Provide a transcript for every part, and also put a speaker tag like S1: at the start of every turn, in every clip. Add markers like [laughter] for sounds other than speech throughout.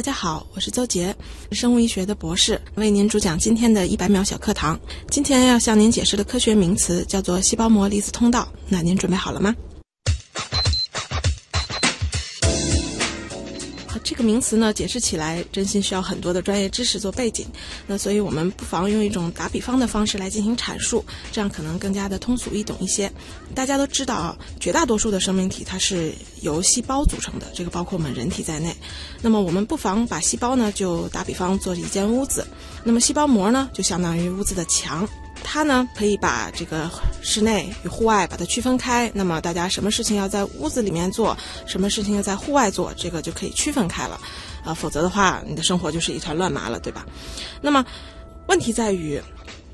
S1: 大家好，我是邹杰，生物医学的博士，为您主讲今天的一百秒小课堂。今天要向您解释的科学名词叫做细胞膜离子通道。那您准备好了吗？个名词呢，解释起来真心需要很多的专业知识做背景。那所以我们不妨用一种打比方的方式来进行阐述，这样可能更加的通俗易懂一些。大家都知道啊，绝大多数的生命体它是由细胞组成的，这个包括我们人体在内。那么我们不妨把细胞呢，就打比方做一间屋子，那么细胞膜呢，就相当于屋子的墙。它呢可以把这个室内与户外把它区分开，那么大家什么事情要在屋子里面做，什么事情要在户外做，这个就可以区分开了，啊，否则的话你的生活就是一团乱麻了，对吧？那么问题在于，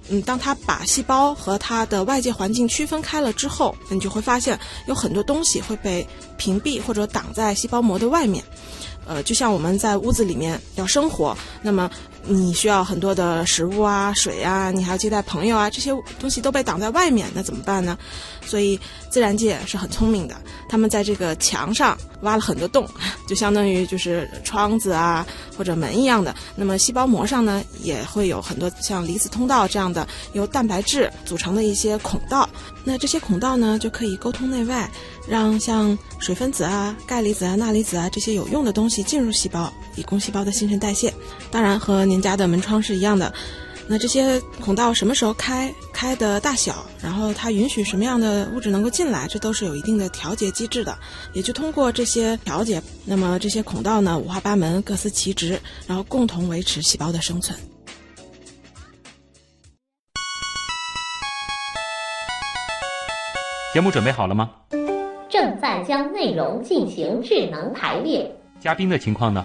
S1: 嗯，当它把细胞和它的外界环境区分开了之后，那你就会发现有很多东西会被屏蔽或者挡在细胞膜的外面。呃，就像我们在屋子里面要生活，那么你需要很多的食物啊、水啊，你还要接待朋友啊，这些东西都被挡在外面，那怎么办呢？所以自然界是很聪明的，他们在这个墙上挖了很多洞，就相当于就是窗子啊或者门一样的。那么细胞膜上呢，也会有很多像离子通道这样的由蛋白质组成的一些孔道，那这些孔道呢就可以沟通内外。让像水分子啊、钙离子啊、钠离子啊这些有用的东西进入细胞，以供细胞的新陈代谢。当然，和您家的门窗是一样的。那这些孔道什么时候开、开的大小，然后它允许什么样的物质能够进来，这都是有一定的调节机制的。也就通过这些调节，那么这些孔道呢五花八门、各司其职，然后共同维持细胞的生存。
S2: 节目准备好了吗？
S3: 正在将内容进行智能排列。
S2: 嘉宾的情况呢？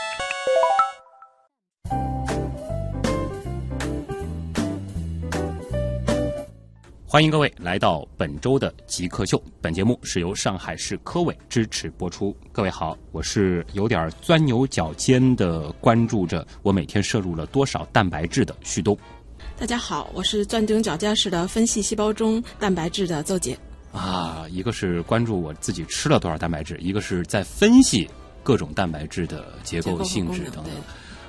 S2: 欢迎各位来到本周的极客秀。本节目是由上海市科委支持播出。各位好，我是有点钻牛角尖的关注着我每天摄入了多少蛋白质的旭东。
S1: 大家好，我是钻牛角尖式的分析细胞中蛋白质的邹杰。
S2: 啊，一个是关注我自己吃了多少蛋白质，一个是在分析各种蛋白质的结构性质等等。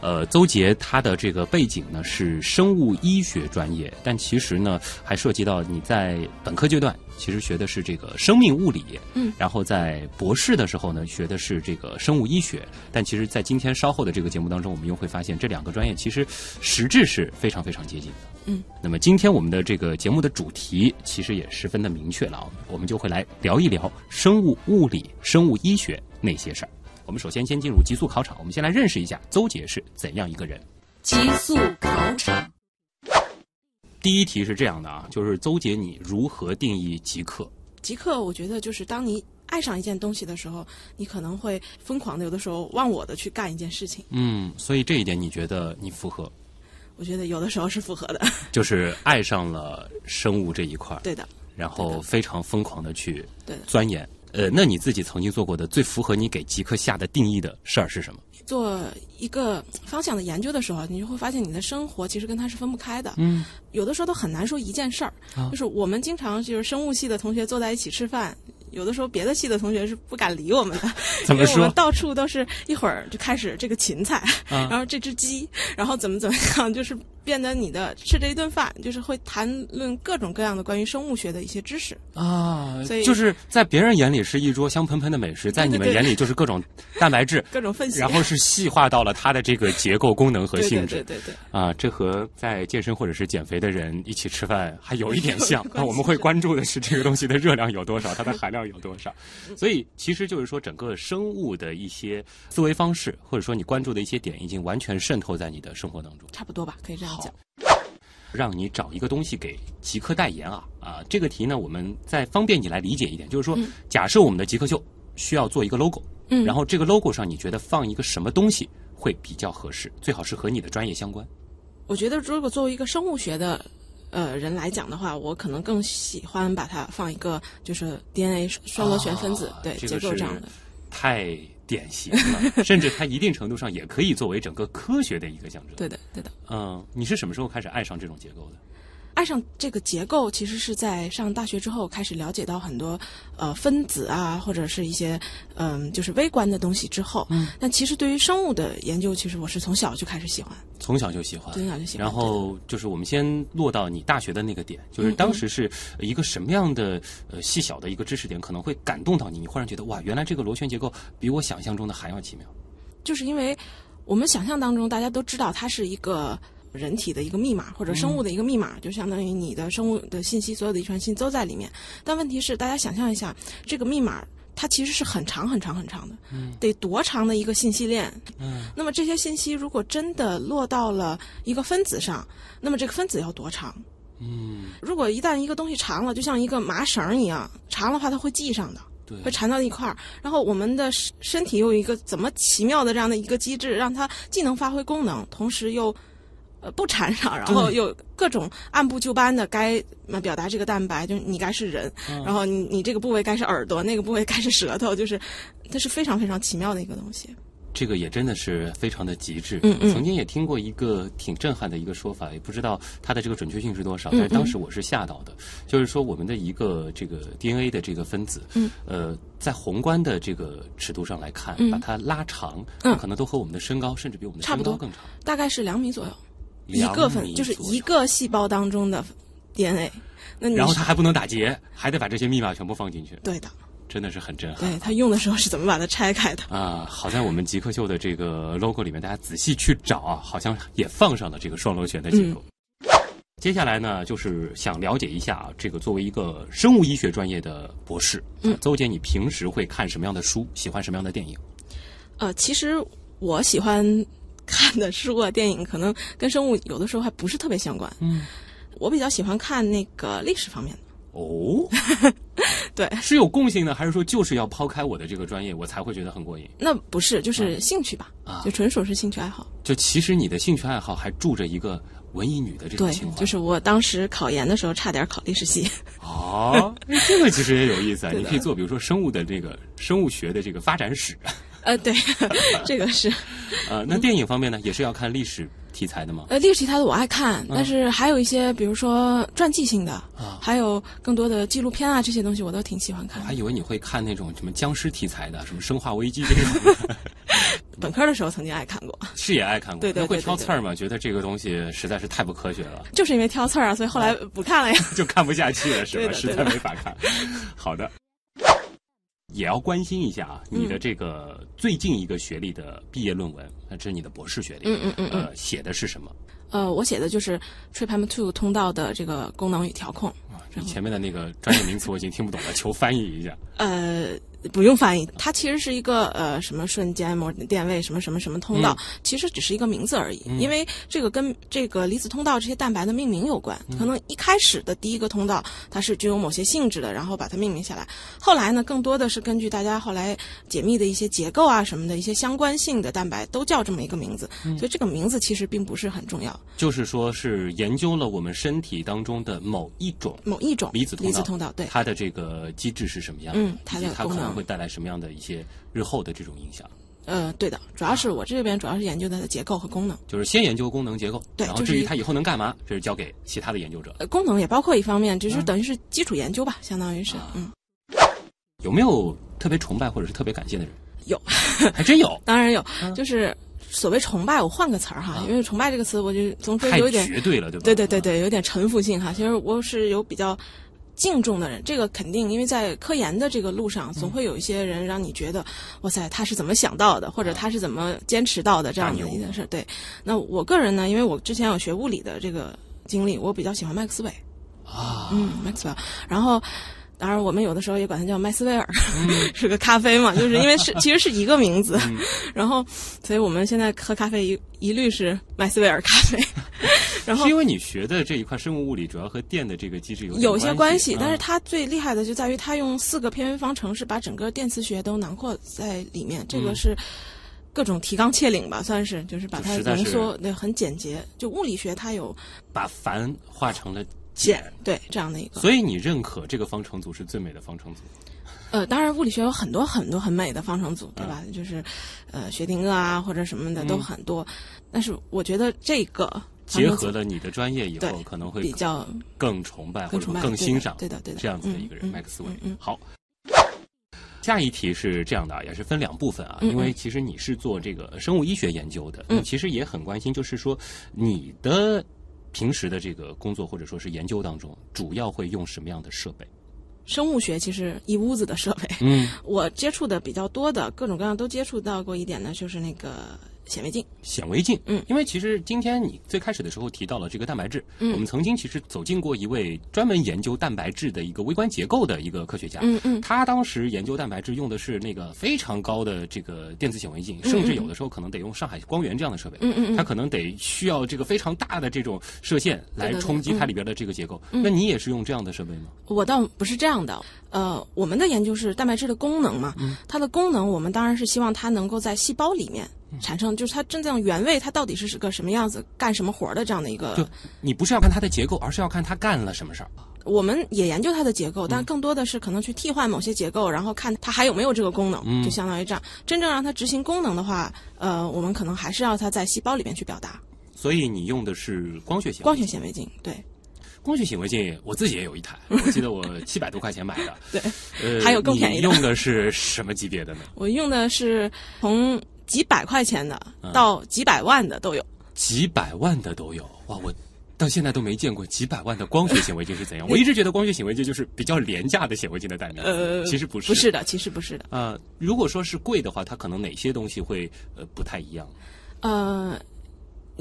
S2: 呃，邹杰他的这个背景呢是生物医学专业，但其实呢还涉及到你在本科阶段其实学的是这个生命物理，
S1: 嗯，
S2: 然后在博士的时候呢学的是这个生物医学，但其实，在今天稍后的这个节目当中，我们又会发现这两个专业其实实质是非常非常接近的，
S1: 嗯。
S2: 那么今天我们的这个节目的主题其实也十分的明确了，我们就会来聊一聊生物物理、生物医学那些事儿。我们首先先进入极速考场，我们先来认识一下邹杰是怎样一个人。
S4: 极速考场，
S2: 第一题是这样的啊，就是邹杰，你如何定义极客？
S1: 极客，我觉得就是当你爱上一件东西的时候，你可能会疯狂的，有的时候忘我的去干一件事情。
S2: 嗯，所以这一点你觉得你符合？
S1: 我觉得有的时候是符合的，
S2: 就是 [laughs] 爱上了生物这一块儿，
S1: 对的，
S2: 然后非常疯狂的去
S1: 对的
S2: 钻研。呃，那你自己曾经做过的最符合你给极客下的定义的事儿是什么？
S1: 做一个方向的研究的时候，你就会发现你的生活其实跟它是分不开的。
S2: 嗯，
S1: 有的时候都很难说一件事儿，
S2: 啊
S1: 就是我们经常就是生物系的同学坐在一起吃饭，有的时候别的系的同学是不敢理我们的，[laughs]
S2: 怎么说
S1: 因为我们到处都是一会儿就开始这个芹菜，
S2: 啊
S1: 然后这只鸡，然后怎么怎么样，就是变得你的吃这一顿饭，就是会谈论各种各样的关于生物学的一些知识。
S2: 啊
S1: 所以
S2: 就是在别人眼里是一桌香喷喷的美食，在你们眼里就是各种蛋白质，[laughs]
S1: 各种分析
S2: 然后是细化到了它的这个结构、功能和性质。
S1: 对对对对，
S2: 啊，这和在健身或者是减肥的人一起吃饭还有一点像 [laughs] 那我们会关注的是这个东西的热量有多少，[laughs] 它的含量有多少。所以其实就是说，整个生物的一些思维方式，或者说你关注的一些点，已经完全渗透在你的生活当中。
S1: 差不多吧，可以这样讲。
S2: 让你找一个东西给极客代言啊啊！这个题呢，我们再方便你来理解一点，就是说，假设我们的极客秀需要做一个 logo，
S1: 嗯
S2: 然后这个 logo 上你觉得放一个什么东西会比较合适？最好是和你的专业相关。
S1: 我觉得如果作为一个生物学的呃人来讲的话，我可能更喜欢把它放一个就是 DNA 双螺旋分子、对、
S2: 啊这个
S1: 结构这样的。
S2: 太典型了，甚至它一定程度上也可以作为整个科学的一个象征。
S1: 对的，对的。
S2: 嗯，你是什么时候开始爱上这种结构的？
S1: 爱上这个结构，其实是在上大学之后开始了解到很多呃分子啊，或者是一些嗯、就是微观的东西之后。嗯。但其实对于生物的研究，其实我是从小就开始喜欢，
S2: 从小就喜欢，
S1: 从小就喜欢。
S2: 然后就是我们先落到你大学的那个点，就是当时是一个什么样的呃细小的一个知识点，可能会感动到你，你忽然觉得哇，原来这个螺旋结构比我想象中的还要奇妙。
S1: 就是因为我们想象当中，大家都知道它是一个人体的一个密码或者生物的一个密码，就相当于你的生物的信息，所有的遗传信息都在里面。但问题是，大家想象一下，这个密码它其实是很长很长很长的，得多长的一个信息链？
S2: 嗯，
S1: 那么这些信息如果真的落到了一个分子上，那么这个分子要多长？
S2: 嗯，
S1: 如果一旦一个东西长了，就像一个麻绳一样，长的话它会系上的。
S2: 对，
S1: 会缠到一块儿，然后我们的身身体又有一个怎么奇妙的这样的一个机制，让它既能发挥功能，同时又呃不缠上，然后又各种按部就班的该呃表达这个蛋白，就是你该是人，
S2: 嗯
S1: 然后你你这个部位该是耳朵，那个部位该是舌头，就是它是非常非常奇妙的一个东西。
S2: 这个也真的是非常的极致。
S1: 嗯嗯
S2: 曾经也听过一个挺震撼的一个说法，也不知道它的这个准确性是多少，
S1: 嗯
S2: 但是当时我是吓到的，就是说我们的一个这个 DNA 的这个分子，
S1: 嗯，
S2: 呃，在宏观的这个尺度上来看，
S1: 嗯
S2: 把它拉长，
S1: 嗯
S2: 可能都和我们的身高，甚至比我们的
S1: 差不多
S2: 身高更长。
S1: 大概是两米左右，一个分就是一个细胞当中的 DNA。那你
S2: 然后它还不能打结，还得把这些密码全部放进去，
S1: 对的，
S2: 真的是很震撼。
S1: 对它用的时候是怎么把它拆开的？
S2: 啊，好在我们极客秀的这个 logo 里面，大家仔细去找啊，好像也放上了这个双螺旋的结构。接下来呢，就是想了解一下啊，这个作为一个生物医学专业的博士，
S1: 嗯
S2: 邹姐，你平时会看什么样的书？喜欢什么样的电影？
S1: 呃，其实我喜欢看的书啊、电影，可能跟生物有的时候还不是特别相关。
S2: 嗯，
S1: 我比较喜欢看那个历史方面的。
S2: 哦，[laughs]
S1: 对，
S2: 是有共性的，还是说就是要抛开我的这个专业，我才会觉得很过瘾？
S1: 那不是，就是兴趣吧，
S2: 啊
S1: 就纯属是兴趣爱好。
S2: 就其实你的兴趣爱好还住着一个文艺女的这种
S1: 对
S2: 情怀，，
S1: 就是我当时考研的时候差点考历史系。[laughs]
S2: 哦，哎这个其实也有意思啊，你可以做，比如说生物的这个生物学的这个发展史。
S1: 呃，对，[laughs] 这个是 [laughs]
S2: 呃，那电影方面呢，也是要看历史题材的吗？
S1: 呃历史题材的我爱看，但是还有一些，比如说传记性的，
S2: 啊
S1: 还有更多的纪录片啊这些东西，我都挺喜欢看。
S2: 我还以为你会看那种什么僵尸题材的，什么《生化危机》这种的，[laughs]
S1: 本科的时候曾经爱看过，
S2: 是也爱看过。
S1: 对对
S2: 那会
S1: 对对对
S2: 挑刺儿嘛？觉得这个东西实在是太不科学了，
S1: 就是因为挑刺儿啊，所以后来不看了呀。
S2: 就看不下去了，是吧？实在没法看。好的。也要关心一下啊，
S1: 嗯
S2: 你的这个最近一个学历的毕业论文，那这是你的博士学历，
S1: 嗯嗯嗯嗯
S2: 呃，写的是什么？
S1: 呃，我写的就是 TripM2 通道的这个功能与调控。
S2: 啊，你前面的那个专业名词我已经听不懂了，求翻译一下。
S1: 呃，不用翻译，它其实是一个呃什么瞬间膜电位什么什么什么通道，其实只是一个名字而已。因为这个跟这个离子通道这些蛋白的命名有关。可能一开始的第一个通道它是具有某些性质的，然后把它命名下来。后来呢，更多的是根据大家后来解密的一些结构啊什么的一些相关性的蛋白都叫这么一个名字。所以这个名字其实并不是很重要。
S2: 就是说是研究了我们身体当中的某一种
S1: 某一种
S2: 离子通道，
S1: 离子通道对。
S2: 它的这个机制是什么样的？
S1: 嗯它的功能
S2: 能会带来什么样的一些日后的这种影响？
S1: 呃，对的，主要是我这边主要是研究它的结构和功能。
S2: 就是先研究功能结构，
S1: 对然后
S2: 至于它以后能干嘛，这是交给其他的研究者。
S1: 呃，功能也包括一方面，只是等于是基础研究吧，相当于是，嗯，
S2: 有没有特别崇拜或者是特别感谢的人？[laughs]
S1: 有，
S2: 还真有，
S1: 当然有，就是所谓崇拜，我换个词儿哈，因为崇拜这个词，我就总觉得有点，
S2: 绝对了，对吧？
S1: 对对对对，有点臣服性哈。其实我是有比较敬重的人，这个肯定，因为在科研的这个路上，总会有一些人让你觉得，哇塞，他是怎么想到的，或者他是怎么坚持到的这样的一件事。对，那我个人呢，因为我之前有学物理的这个经历，我比较喜欢麦克斯韦。
S2: 啊，
S1: 嗯，Maxwell，然后。当然，我们有的时候也管它叫麦斯威尔，[laughs] 是个咖啡嘛，就是因为是其实是一个名字，[laughs] 然后，所以我们现在喝咖啡一一律是麦斯威尔咖啡。[laughs] 然后
S2: 是因为你学的这一块生物物理主要和电的这个机制有点
S1: 有些关
S2: 系，
S1: 系，但是
S2: 嗯
S1: 它最厉害的就在于它用四个偏微方程式把整个电磁学都囊括在里面，这个是。各种提纲挈领吧，算是就是把它浓缩，对，很简洁。就物理学它有
S2: 把繁化成了
S1: 简
S2: 简，
S1: 对这样的一个。
S2: 所以你认可这个方程组是最美的方程组？
S1: 呃，当然物理学有很多很多很美的方程组，对吧？就是呃薛定谔啊或者什么的都
S2: 嗯
S1: 很多，但是我觉得这个方
S2: 结合了你的专业以后，可能会
S1: 比较
S2: 更崇拜或者
S1: 更崇拜，对的
S2: 更欣赏
S1: 对的对的
S2: 这样子的一个人，
S1: 嗯
S2: 麦克斯韦。好，下一题是这样的啊，也是分两部分啊，因为其实你是做这个生物医学研究的，
S1: 嗯。
S2: 那其实也很关心，就是说你的平时的这个工作或者说是研究当中，主要会用什么样的设备？
S1: 生物学其实一屋子的设备，
S2: 嗯，[laughs]
S1: 我接触的比较多的各种各样都接触到过一点呢，就是那个显微镜。
S2: 显微镜，
S1: 嗯。
S2: 因为其实今天你最开始的时候提到了这个蛋白质，
S1: 嗯。
S2: 我们曾经其实走进过一位专门研究蛋白质的一个微观结构的一个科学家，
S1: 嗯嗯。
S2: 他当时研究蛋白质用的是那个非常高的这个电子显微镜，甚至有的时候可能得用上海光源这样的设备，
S1: 嗯嗯嗯，
S2: 他可能得需要这个非常大的这种射线来冲击它里边的这个结构。那你也是用这样的设备吗？
S1: 我倒不是这样的，呃，我们的研究是蛋白质的功能嘛，它的功能我们当然是希望它能够在细胞里面产生，就是它真正原位它到底是个什么样子，干什么活儿的这样的一个
S2: 就你不是要看它的结构，而是要看它干了什么事儿。
S1: 我们也研究它的结构，但更多的是可能去替换某些结构，然后看它还有没有这个功能，
S2: 嗯
S1: 就相当于这样。真正让它执行功能的话，呃，我们可能还是要它在细胞里面去表达。
S2: 所以你用的是光学显微
S1: 光学显微镜，对
S2: 光学显微镜，我自己也有一台，我记得我七百多块钱买的。[laughs]
S1: 对，
S2: 呃，
S1: 还有更便宜的
S2: 你用的是什么级别的呢？
S1: 我用的是从几百块钱的
S2: 嗯
S1: 到几百万的都有。
S2: 几百万的都有哇！我到现在都没见过几百万的光学显微镜是怎样。我一直觉得光学显微镜就是比较廉价的显微镜的代名词，
S1: 呃，
S2: 其实不是。
S1: 不是的，其实不是的。
S2: 呃、如果说是贵的话，它可能哪些东西会呃不太一样？
S1: 呃，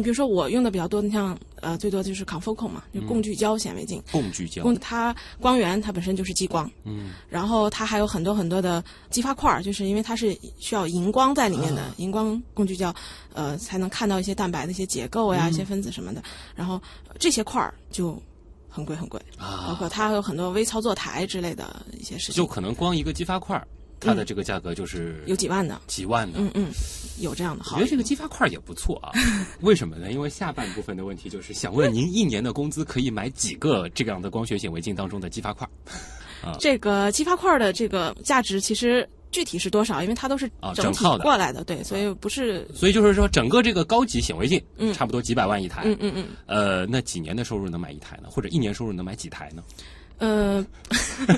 S1: 你比如说我用的比较多，你像呃，最多就是 confocal 嘛，就共聚焦显微镜。
S2: 共聚焦，
S1: 共它光源它本身就是激光，
S2: 嗯，
S1: 然后它还有很多很多的激发块儿，就是因为它是需要荧光在里面的，荧光共聚焦，呃，才能看到一些蛋白的一些结构呀、一些分子什么的。然后、呃这些块儿就很贵很贵，啊。包
S2: 啊，
S1: 括它还有很多微操作台之类的一些事情，
S2: 就可能光一个激发块儿，它的这个价格就是
S1: 有几万的，
S2: 几万的。
S1: 嗯嗯，有这样的好
S2: 我觉得。这个激发块也不错啊，[laughs] 为什么呢？因为下半部分的问题就是想问您一年的工资可以买几个这样的光学显微镜当中的激发块？[laughs]
S1: 啊这个激发块的这个价值其实具体是多少？因为它都是
S2: 啊
S1: 整
S2: 套的
S1: 过来的，对，所以不是，
S2: 所以就是说，整个这个高级显微镜，
S1: 嗯
S2: 差不多几百万一台。
S1: 嗯嗯嗯，
S2: 呃，那几年的收入能买一台呢？或者一年收入能买几台呢？
S1: 呃，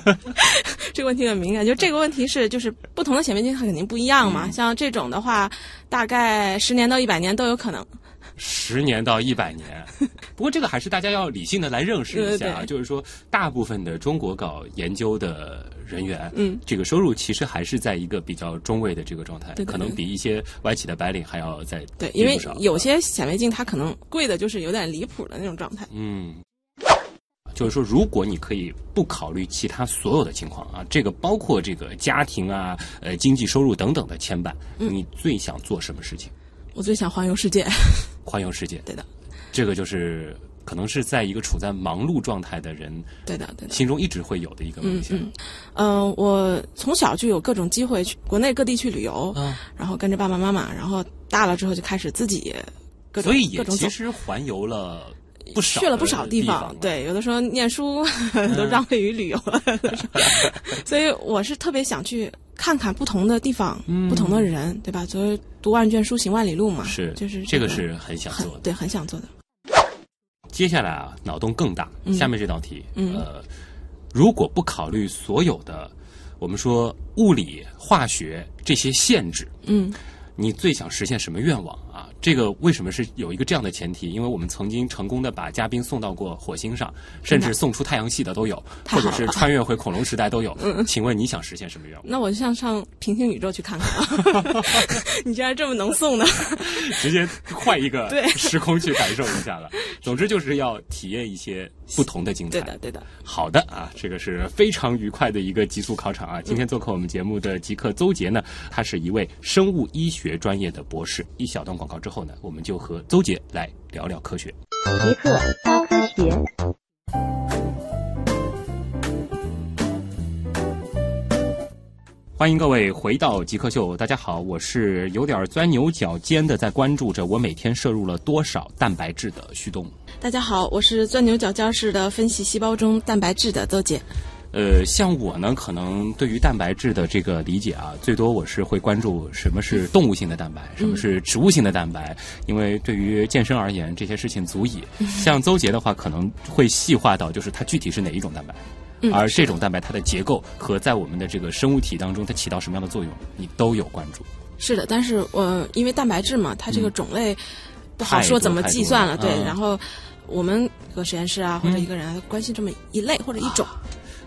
S1: [laughs] 这个问题很敏感，就这个问题是，就是不同的显微镜它肯定不一样嘛。
S2: 嗯
S1: 像这种的话，大概十年到一百年都有可能。
S2: 十年到一百年。不过这个还是大家要理性的来认识一下啊，
S1: 对对
S2: 就是说，大部分的中国搞研究的人员，
S1: 嗯，
S2: 这个收入其实还是在一个比较中位的这个状态，可能比一些外企的白领还要在
S1: 对，因为有些显微镜它可能贵的就是有点离谱的那种状态。
S2: 嗯。就是说，如果你可以不考虑其他所有的情况啊，这个包括这个家庭啊、呃经济收入等等的牵绊，
S1: 嗯
S2: 你最想做什么事情？
S1: 我最想环游世界，[laughs]
S2: 环游世界。
S1: 对的，
S2: 这个就是可能是在一个处在忙碌状态的人
S1: 对的，对的。
S2: 心中一直会有的一个梦想。
S1: 嗯嗯，呃，我从小就有各种机会去国内各地去旅游，
S2: 嗯，
S1: 然后跟着爸爸妈妈，然后大了之后就开始自己各种
S2: 所以也其。实环游了不少，
S1: 去了不少
S2: 地
S1: 地方，，对，有的时候念书 [laughs] 都让位于旅游了，[laughs] 所以我是特别想去看看不同的地方、
S2: 嗯
S1: 不同的人，对吧？所以读万卷书，行万里路嘛，
S2: 是
S1: 就是
S2: 这个
S1: 个
S2: 是很想做的。
S1: 对，很想做的。
S2: 接下来啊，脑洞更大，
S1: 嗯
S2: 下面这道题，
S1: 嗯
S2: 呃，如果不考虑所有的我们说物理、化学这些限制，
S1: 嗯
S2: 你最想实现什么愿望啊？这个为什么是有一个这样的前提？因为我们曾经成功的把嘉宾送到过火星上，甚至送出太阳系的都有，或者是穿越回恐龙时代都有。请问你想实现什么愿望？
S1: 那我就想上平行宇宙去看看。[laughs] 你竟然这么能送呢？
S2: 直接换一个
S1: 对
S2: 时空去感受一下了。[laughs] 总之就是要体验一些不同的精彩。
S1: 对的，对的。
S2: 好的啊，这个是非常愉快的一个极速考场啊！今天做客我们节目的极客邹杰呢，他是一位生物医学专业的博士。一小段广告之后呢，我们就和邹杰来聊聊科学。
S3: 极客高科学。
S2: 欢迎各位回到极客秀，大家好，我是有点钻牛角尖的，在关注着我每天摄入了多少蛋白质的旭东。
S1: 大家好，我是钻牛角尖式的分析细胞中蛋白质的邹姐。
S2: 呃，像我呢，可能对于蛋白质的这个理解啊，最多我是会关注什么是动物性的蛋白，什么是植物性的蛋白，因为对于健身而言，这些事情足以。[laughs] 像邹杰的话，可能会细化到就是它具体是哪一种蛋白。而这种蛋白它的结构和在我们的这个生物体当中它起到什么样的作用，你都有关注。
S1: 是的，但是我因为蛋白质嘛，它这个种类不好说怎么计算了。对，然后我们一个实验室啊，或者一个人关心这么一类或者一种。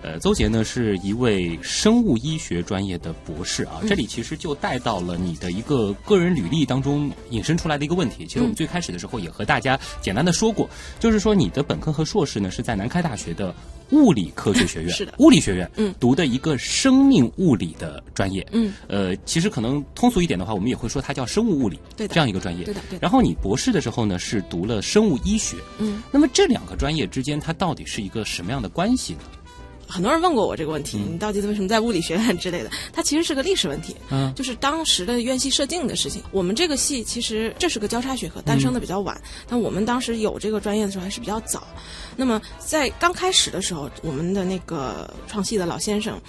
S2: 呃，邹杰呢是一位生物医学专业的博士啊，这里其实就带到了你的一个个人履历当中引申出来的一个问题。其实我们最开始的时候也和大家简单的说过，就是说你的本科和硕士呢是在南开大学的物理科学学院，
S1: 是的，
S2: 物理学院，嗯，读的一个生命物理的专业，
S1: 嗯，
S2: 呃，其实可能通俗一点的话，我们也会说它叫生物物理，
S1: 对，
S2: 这样一个专业，
S1: 对的，对。
S2: 然后你博士的时候呢是读了生物医学，
S1: 嗯，
S2: 那么这两个专业之间它到底是一个什么样的关系呢？
S1: 很多人问过我这个问题，你到底为什么在物理学院之类的？它其实是个历史问题，
S2: 嗯，
S1: 就是当时的院系设定的事情。我们这个系其实这是个交叉学科，诞生的比较晚，但我们当时有这个专业的时候还是比较早。那么在刚开始的时候，我们的那个创系的老先生，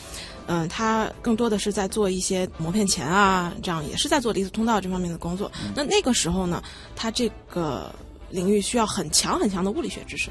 S1: 嗯，他更多的是在做一些磨片钳啊，这样也是在做离子通道这方面的工作。那那个时候呢，他这个领域需要很强很强的物理学知识，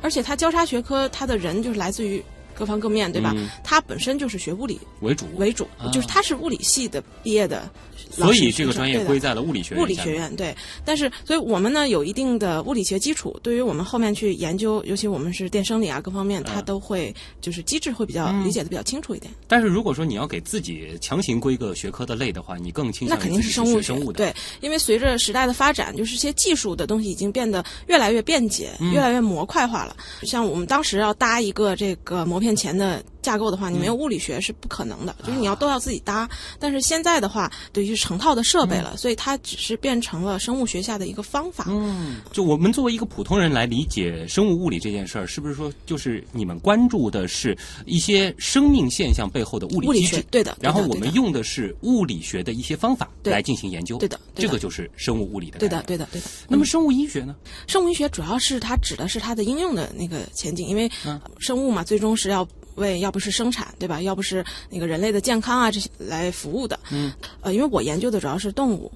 S1: 而且他交叉学科，他的人就是来自于。各方各面对吧？他本身就是学物理
S2: 为主，
S1: 为主就是他是物理系的毕业的，
S2: 所以这个专业归在了物理学
S1: 院。物理学院对，但是所以我们呢有一定的物理学基础，对于我们后面去研究，尤其我们是电生理啊各方面，它都会就是机制会比较理解的比较清楚一点。
S2: 但是如果说你要给自己强行归个学科的类的话，你更倾向
S1: 那肯定
S2: 是
S1: 生物
S2: 生物的。
S1: 对，因为随着时代的发展，就是些技术的东西已经变得越来越便捷，越来越模块化了。像我们当时要搭一个这个膜片欠钱的架构的话，你没有物理学是不可能的，就是你要都要自己搭。但是现在的话，对于是成套的设备了，所以它只是变成了生物学下的一个方法。
S2: 嗯，就我们作为一个普通人来理解生物物理这件事儿，是不是说就是你们关注的是一些生命现象背后的物理机制？
S1: 对的。
S2: 然后我们用的是物理学的一些方法来进行研究。
S1: 对的。
S2: 这个就是生物物理的。
S1: 对的，对的，对的。
S2: 那么生物医学呢？
S1: 生物医学主要是它指的是它的应用的那个前景，因为生物嘛，最终是要。为要不是生产对吧？要不是那个人类的健康啊这些来服务的。
S2: 嗯。
S1: 呃，因为我研究的主要是动物，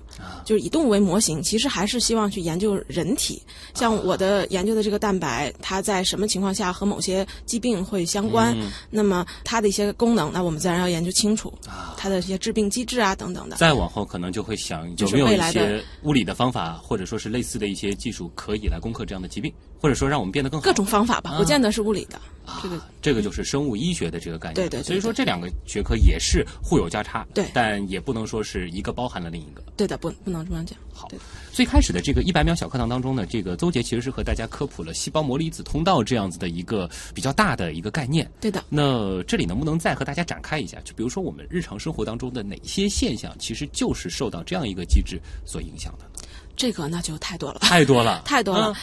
S1: 就是以动物为模型，其实还是希望去研究人体。像我的研究的这个蛋白，它在什么情况下和某些疾病会相关？那么它的一些功能，那我们自然要研究清楚。啊。它的一些致病机制啊等等的。
S2: 再往后可能就会想有没有一些物理的方法，或者说是类似的一些技术，可以来攻克这样的疾病，或者说让我们变得更好。
S1: 各种方法吧，不见得是物理的。
S2: 这个这个就是生物医学的这个概念，
S1: 对对。
S2: 所以说这两个学科也是互有交叉，
S1: 对，
S2: 但也不能说是一个包含了另一个。
S1: 对的，不不能这么讲。
S2: 好，最开始的这个一百秒小课堂当中呢，这个邹杰其实是和大家科普了细胞膜离子通道这样子的一个比较大的一个概念。
S1: 对的。
S2: 那这里能不能再和大家展开一下？就比如说我们日常生活当中的哪些现象，其实就是受到这样一个机制所影响的？
S1: 这个那就太多了，
S2: 太多了，[laughs]
S1: 太多了。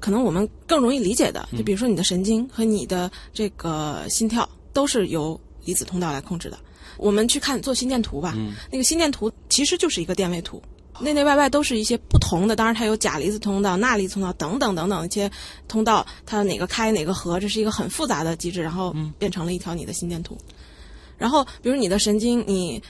S1: 可能我们更容易理解的，就比如说你的神经和你的这个心跳都是由离子通道来控制的。我们去看做心电图吧，那个心电图其实就是一个电位图，内内外外都是一些不同的。当然，它有钾离子通道、钠离子通道等等等等一些通道，它哪个开哪个合，这是一个很复杂的机制，然后变成了一条你的心电图。然后，比如你的神经，你。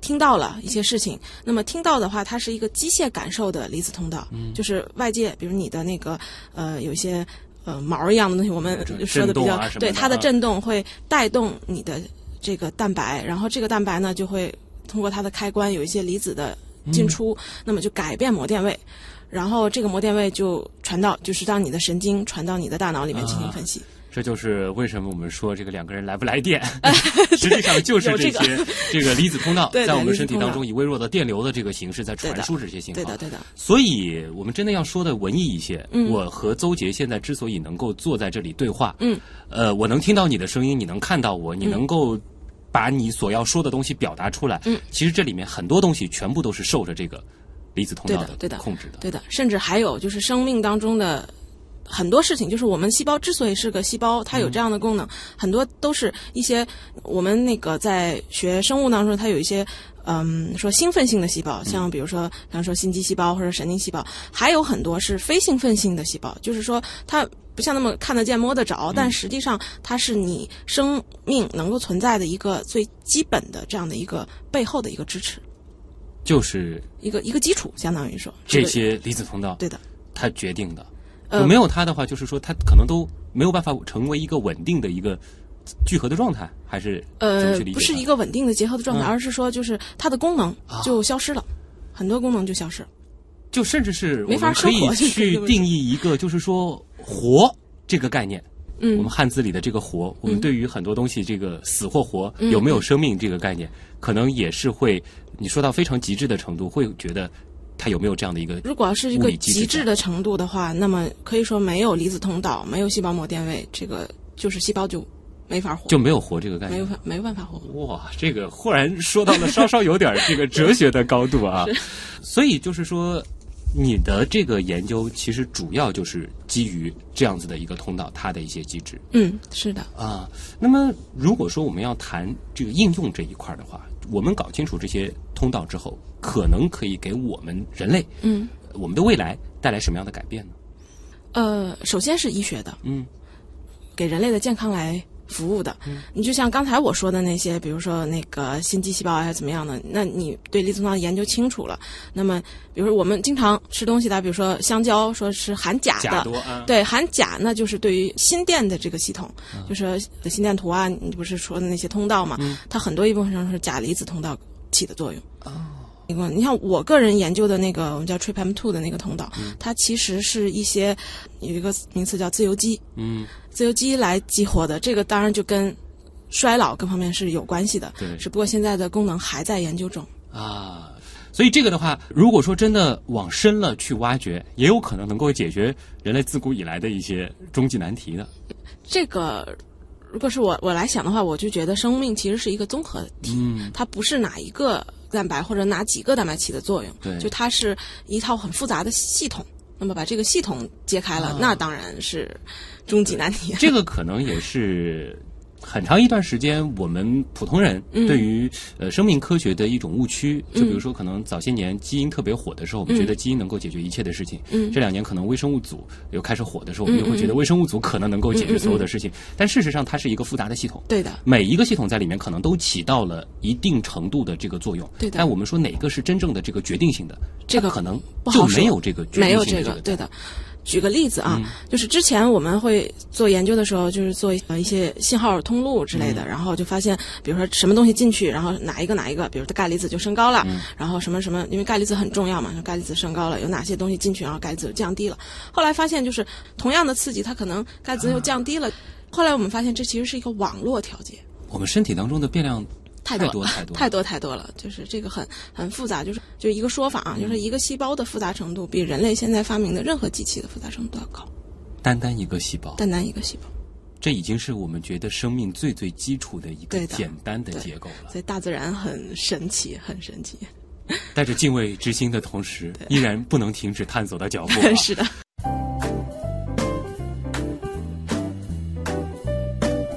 S1: 听到了一些事情，那么听到的话，它是一个机械感受的离子通道，就是外界，比如你的那个呃，有一些呃毛一样的东西，我们说的比较对，它的震动会带动你的这个蛋白，然后这个蛋白呢就会通过它的开关有一些离子的进出，那么就改变膜电位，然后这个膜电位就传到，就是让你的神经传到你的大脑里面进行分析。
S2: 这就是为什么我们说这个两个人来不来电，[laughs] 实际上就是这些 [laughs] 这个离子通道在我们身体当中以微弱的电流的这个形式在传输这些信号。
S1: 对的，对的。
S2: 所以我们真的要说的文艺一些。我和邹杰现在之所以能够坐在这里对话，
S1: 嗯，
S2: 呃，我能听到你的声音，你能看到我，你能够把你所要说的东西表达出来。
S1: 嗯，
S2: 其实这里面很多东西全部都是受着这个离子通道
S1: 的
S2: 控制的。
S1: 对的，甚至还有就是生命当中的。很多事情，就是我们细胞之所以是个细胞，它有这样的功能，很多都是一些我们那个在学生物当中，它有一些嗯说兴奋性的细胞，像比如说，比方说心肌细胞或者神经细胞，还有很多是非兴奋性的细胞，就是说它不像那么看得见摸得着，但实际上它是你生命能够存在的一个最基本的这样的一个背后的一个支持，
S2: 就是
S1: 一个一个基础，相当于说
S2: 这些离子通道，
S1: 对的，
S2: 它决定的。
S1: 呃，
S2: 没有它的话，就是说它可能都没有办法成为一个稳定的一个聚合的状态，还是
S1: 呃，不是一个稳定的结合的状态，
S2: 嗯。
S1: 而是说就是它的功能就消失了，很多功能就消失了。
S2: 就甚至是我们可以去定义一个，就是说活这个概念。
S1: 嗯。
S2: 我们汉字里的这个“活”，我们对于很多东西，这个死或活，
S1: 嗯。
S2: 有没有生命这个概念，可能也是会，你说到非常极致的程度，会觉得它有没有这样的一个
S1: 如果要是一个极致的程度的话，那么可以说没有离子通道，没有细胞膜电位，这个就是细胞就没法活，
S2: 就没有活这个概念。
S1: 没有办没有办法活。
S2: 哇，这个忽然说到了稍稍有点这个哲学的高度啊，[laughs] 所以就是说，你的这个研究其实主要就是基于这样子的一个通道，它的一些机制
S1: 嗯，是的，
S2: 啊。那么如果说我们要谈这个应用这一块的话，我们搞清楚这些通道之后，可能可以给我们人类，
S1: 嗯，
S2: 我们的未来带来什么样的改变呢？
S1: 呃，首先是医学的，
S2: 嗯，
S1: 给人类的健康来服务的。你就像刚才我说的那些，比如说那个心肌细胞啊，还是怎么样的，那你对离子通道研究清楚了，那么比如说我们经常吃东西的，比如说香蕉，说是含钾的，
S2: 钾多啊，
S1: 对，含钾那就是对于心电的这个系统，就是心电图啊，你不是说的那些通道嘛？它很多一部分上是钾离子通道起的作用。哦，你像我个人研究的那个我们叫 TripM2 的那个通道，它其实是一些有一个名词叫自由基，
S2: 嗯，
S1: 自由基来激活的。这个当然就跟衰老各方面是有关系的，
S2: 对
S1: 只不过现在的功能还在研究中。
S2: 啊，所以这个的话，如果说真的往深了去挖掘，也有可能能够解决人类自古以来的一些终极难题的。
S1: 这个如果是我我来想的话，我就觉得生命其实是一个综合体，
S2: 嗯，
S1: 它不是哪一个蛋白或者哪几个蛋白起的作用，
S2: 对
S1: 就它是一套很复杂的系统。那么把这个系统揭开了，
S2: 啊
S1: 那当然是终极难题。
S2: 这个可能也是很长一段时间我们普通人
S1: 嗯
S2: 对于呃生命科学的一种误区。就比如说，可能早些年基因特别火的时候，我们觉得基因能够解决一切的事情。
S1: 嗯
S2: 这两年可能微生物组又开始火的时候，我们
S1: 嗯
S2: 又会觉得微生物组可能能够解决所有的事情。但事实上，它是一个复杂的系统。
S1: 对的，
S2: 每一个系统在里面可能都起到了一定程度的这个作用，
S1: 对的
S2: 但我们说哪个是真正的这个决定性的，
S1: 这个
S2: 可能就没有这个决定
S1: 没有
S2: 性的
S1: 对的。举个例子啊，
S2: 嗯
S1: 就是之前我们会做研究的时候，就是做呃一些信号通路之类的，
S2: 嗯
S1: 然后就发现，比如说什么东西进去，然后哪一个哪一个，比如说钙离子就升高了，
S2: 嗯
S1: 然后什么什么，因为钙离子很重要嘛，钙离子升高了，有哪些东西进去，然后钙离子就降低了。后来发现，就是同样的刺激，它可能钙离子又降低了。后来我们发现，这其实是一个网络调节。
S2: 我们身体当中的变量
S1: 太多
S2: 太多太多
S1: 太多了，就是这个很很复杂，就是就一个说法啊，
S2: 嗯
S1: 就是一个细胞的复杂程度比人类现在发明的任何机器的复杂程度都要高，
S2: 单单一个细胞，
S1: 单单一个细胞。
S2: 这已经是我们觉得生命最最基础的一个简单的结构了。
S1: 所以大自然很神奇，很神奇。[laughs]
S2: 带着敬畏之心的同时，依然不能停止探索的脚步、啊。[laughs]
S1: 是的，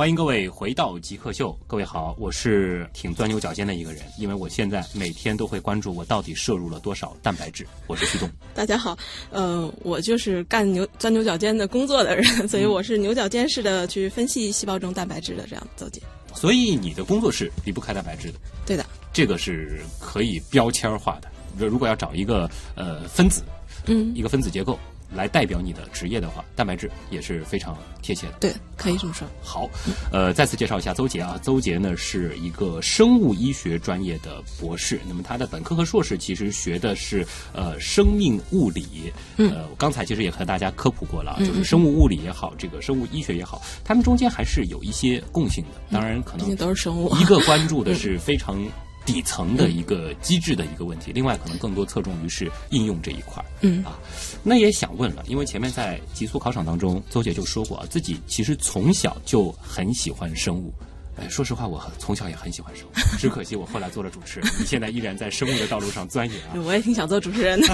S2: 欢迎各位回到极客秀，各位好，我是挺钻牛角尖的一个人，因为我现在每天都会关注我到底摄入了多少蛋白质。我是旭东，
S1: 大家好，呃，我就是干牛钻牛角尖的工作的人，[laughs] 所以我是牛角尖式的去分析细胞中蛋白质的这样走解。
S2: 所以你的工作是离不开蛋白质的，
S1: 对的，
S2: 这个是可以标签化的。如果要找一个呃分子，
S1: 嗯，
S2: 一个分子结构来代表你的职业的话，蛋白质也是非常贴切的。
S1: 对，可以这么说。
S2: 好，呃，再次介绍一下邹杰啊，邹杰呢是一个生物医学专业的博士，那么他的本科和硕士其实学的是呃生命物理，呃，我刚才其实也和大家科普过了啊，就是生物物理也好，这个生物医学也好，他们中间还是有一些共性的，当然可能
S1: 都是生物。
S2: 一个关注的是非常底层的一个机制的一个问题，另外可能更多侧重于是应用这一块儿。
S1: 嗯
S2: 啊，那也想问了，因为前面在极速考场当中，邹姐就说过啊，自己其实从小就很喜欢生物，哎，说实话，我从小也很喜欢生物，只可惜我后来做了主持人。你现在依然在生物的道路上钻研啊！[laughs]
S1: 我也挺想做主持人的，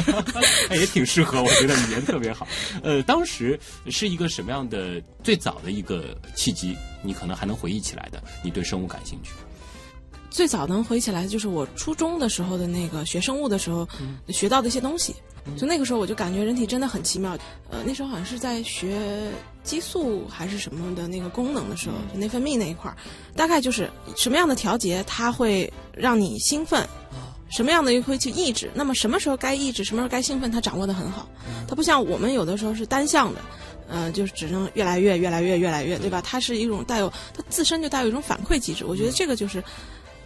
S2: 也挺适合，我觉得语言特别好。呃，当时是一个什么样的最早的一个契机？你可能还能回忆起来的，你对生物感兴趣？
S1: 最早能回忆起来的就是我初中的时候的那个学生物的时候学到的一些东西。就那个时候，我就感觉人体真的很奇妙。呃，那时候好像是在学激素还是什么的那个功能的时候，就内分泌那一块儿，大概就是什么样的调节它会让你兴奋，什么样的又会去抑制。那么什么时候该抑制，什么时候该兴奋，它掌握的很好。它不像我们有的时候是单向的，呃，就是只能越来越、越来越、越来越，对吧？它是一种带有它自身就带有一种反馈机制。我觉得这个就是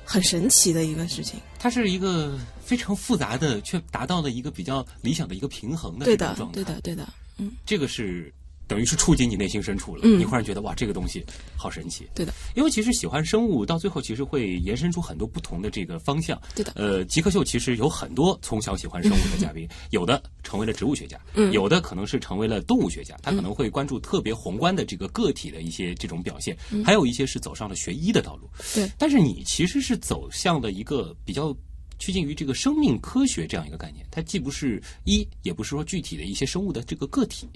S1: 很神奇的一个事情。
S2: 它是一个非常复杂的，却达到了一个比较理想的一个平衡的这种状态。
S1: 对的，对的，对的，嗯，
S2: 这个是等于是触及你内心深处了。
S1: 嗯，
S2: 你忽然觉得哇，这个东西好神奇。
S1: 对的，
S2: 因为其实喜欢生物到最后其实会延伸出很多不同的这个方向。
S1: 对的，
S2: 呃，极客秀其实有很多从小喜欢生物的嘉宾，有的成为了植物学家，
S1: 嗯，
S2: 有的可能是成为了动物学家，他可能会关注特别宏观的这个个体的一些这种表现，还有一些是走上了学医的道路。
S1: 对，
S2: 但是你其实是走向了一个比较。趋近于这个生命科学这样一个概念，它既不是医，也不是说具体的一些生物的这个个体。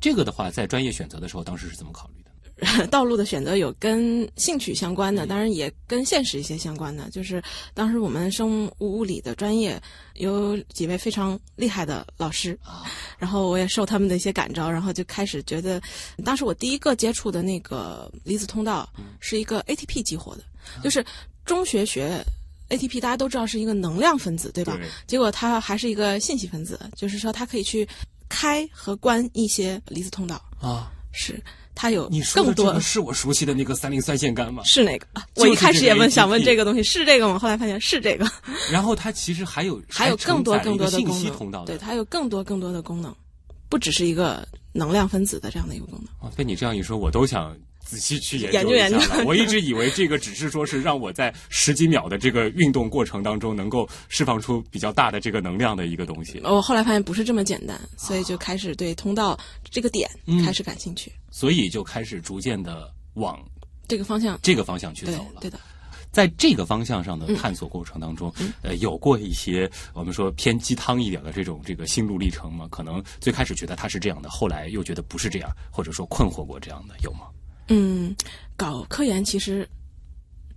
S2: 这个的话，在专业选择的时候，当时是怎么考虑
S1: 的？[laughs] 道路的选择有跟兴趣相关的，当然也跟现实一些相关的。就是当时我们生物物理的专业有几位非常厉害的老师，[laughs] 然后我也受他们的一些感召，然后就开始觉得，当时我第一个接触的那个离子通道是一个 ATP 激活的，就是中学学。ATP 大家都知道是一个能量分子，对吧？结果它还是一个信息分子，就是说它可以去开和关一些离子通道
S2: 啊。
S1: 是它有
S2: 你
S1: 更多
S2: 是我熟悉的那个三磷酸腺苷吗？
S1: 是那个，我一开始也问想问这个东西是这个吗？后来发现是这个。[laughs]
S2: 然后它其实还有
S1: 还有更多更多的
S2: 信息通道，
S1: 对，它有更多更多的功能，不只是一个能量分子的这样的一个功能。
S2: 啊，被你这样一说，我都想。仔细去
S1: 研
S2: 究
S1: 研究
S2: 了。[laughs] 我一直以为这个只是说是让我在十几秒的这个运动过程当中能够释放出比较大的这个能量的一个东西。
S1: 我后来发现不是这么简单，所以就开始对通道这个点开始感兴趣。
S2: 所以就开始逐渐的往
S1: 这个方向
S2: 这个方向去走了。
S1: 对的，
S2: 在这个方向上的探索过程当中，呃，有过一些我们说偏鸡汤一点的这种这个心路历程吗？可能最开始觉得它是这样的，后来又觉得不是这样，或者说困惑过这样的有吗？
S1: 嗯，搞科研其实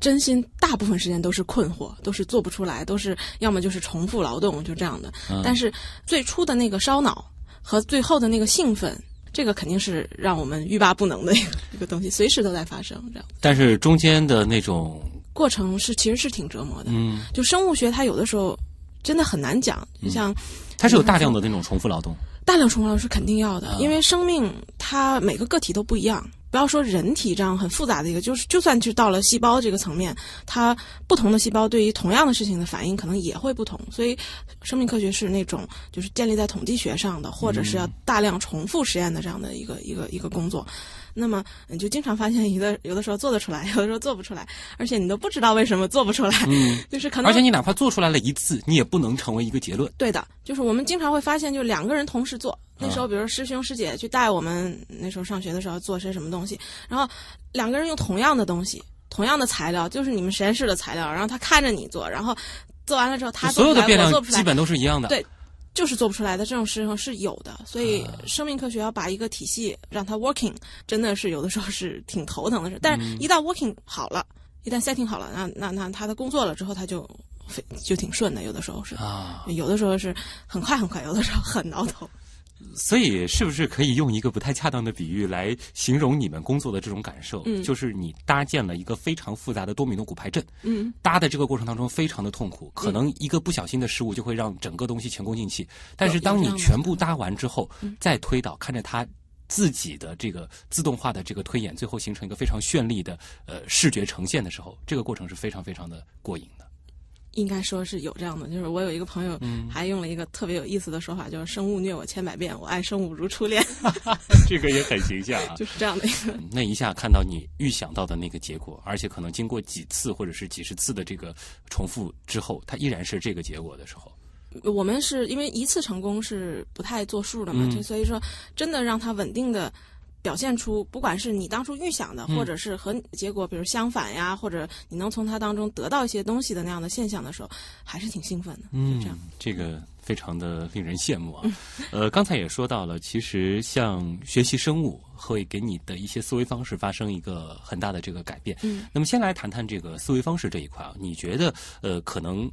S1: 真心大部分时间都是困惑，都是做不出来，都是要么就是重复劳动，就这样的。但是最初的那个烧脑和最后的那个兴奋，这个肯定是让我们欲罢不能的一 [laughs] 个一个东西，随时都在发生。这样。
S2: 但是中间的那种
S1: 过程是其实是挺折磨的。
S2: 嗯，
S1: 就生物学它有的时候真的很难讲，就像
S2: 它是有大量的那种重复劳动，
S1: 大量重复劳动是肯定要的，因为生命它每个个体都不一样。不要说人体这样很复杂的一个，就是就算是到了细胞这个层面，它不同的细胞对于同样的事情的反应可能也会不同。所以，生命科学是那种就是建立在统计学上的，或者是要大量重复实验的这样的一个一个一个工作。那么你就经常发现，有的有的时候做得出来，[laughs] 有的时候做不出来，而且你都不知道为什么做不出来。
S2: 嗯，
S1: 就是可能，
S2: 而且你哪怕做出来了一次，你也不能成为一个结论。
S1: 对的，就是我们经常会发现，就两个人同时做，那时候比如说师兄师姐去带我们，那时候上学的时候做些什么东西，然后两个人用同样的东西，同样的材料，就是你们实验室的材料，然后他看着你做，然后做完了之后他
S2: 所有的变量
S1: 基
S2: 本都是一样的。
S1: 对。就是做不出来的这种事情是有的，所以生命科学要把一个体系让它 working，真的是有的时候是挺头疼的事。但是，一旦 working 好了，一旦 setting 好了，那那那他的工作了之后，他就就挺顺的。有的时候是
S2: 啊，
S1: 有的时候是很快很快，有的时候很挠头。
S2: 所以，是不是可以用一个不太恰当的比喻来形容你们工作的这种感受？
S1: 嗯，
S2: 就是你搭建了一个非常复杂的多米诺骨牌阵。
S1: 嗯，
S2: 搭的这个过程当中非常的痛苦，可能一个不小心的失误就会让整个东西前功尽弃。但是，当你全部搭完之后，再推倒，看着它自己的这个自动化的这个推演，最后形成一个非常绚丽的呃视觉呈现的时候，这个过程是非常非常的过瘾的。
S1: 应该说是有这样的，就是我有一个朋友，还用了一个特别有意思的说法，就是“生物虐我千百遍，我爱生物如初恋。[laughs] ”
S2: [laughs] 这个也很形象啊，
S1: 就是这样的一个。
S2: 那一下看到你预想到的那个结果，而且可能经过几次或者是几十次的这个重复之后，它依然是这个结果的时候，
S1: 我们是因为一次成功是不太作数的嘛，就所以说真的让它稳定的表现出，不管是你当初预想的，或者是和结果比如相反呀，或者你能从它当中得到一些东西的那样的现象的时候，还是挺兴奋的。
S2: 嗯，
S1: 这样，
S2: 这个非常的令人羡慕啊。呃，刚才也说到了，其实像学习生物会给你的一些思维方式发生一个很大的这个改变。
S1: 嗯，
S2: 那么先来谈谈这个思维方式这一块啊，你觉得呃可能？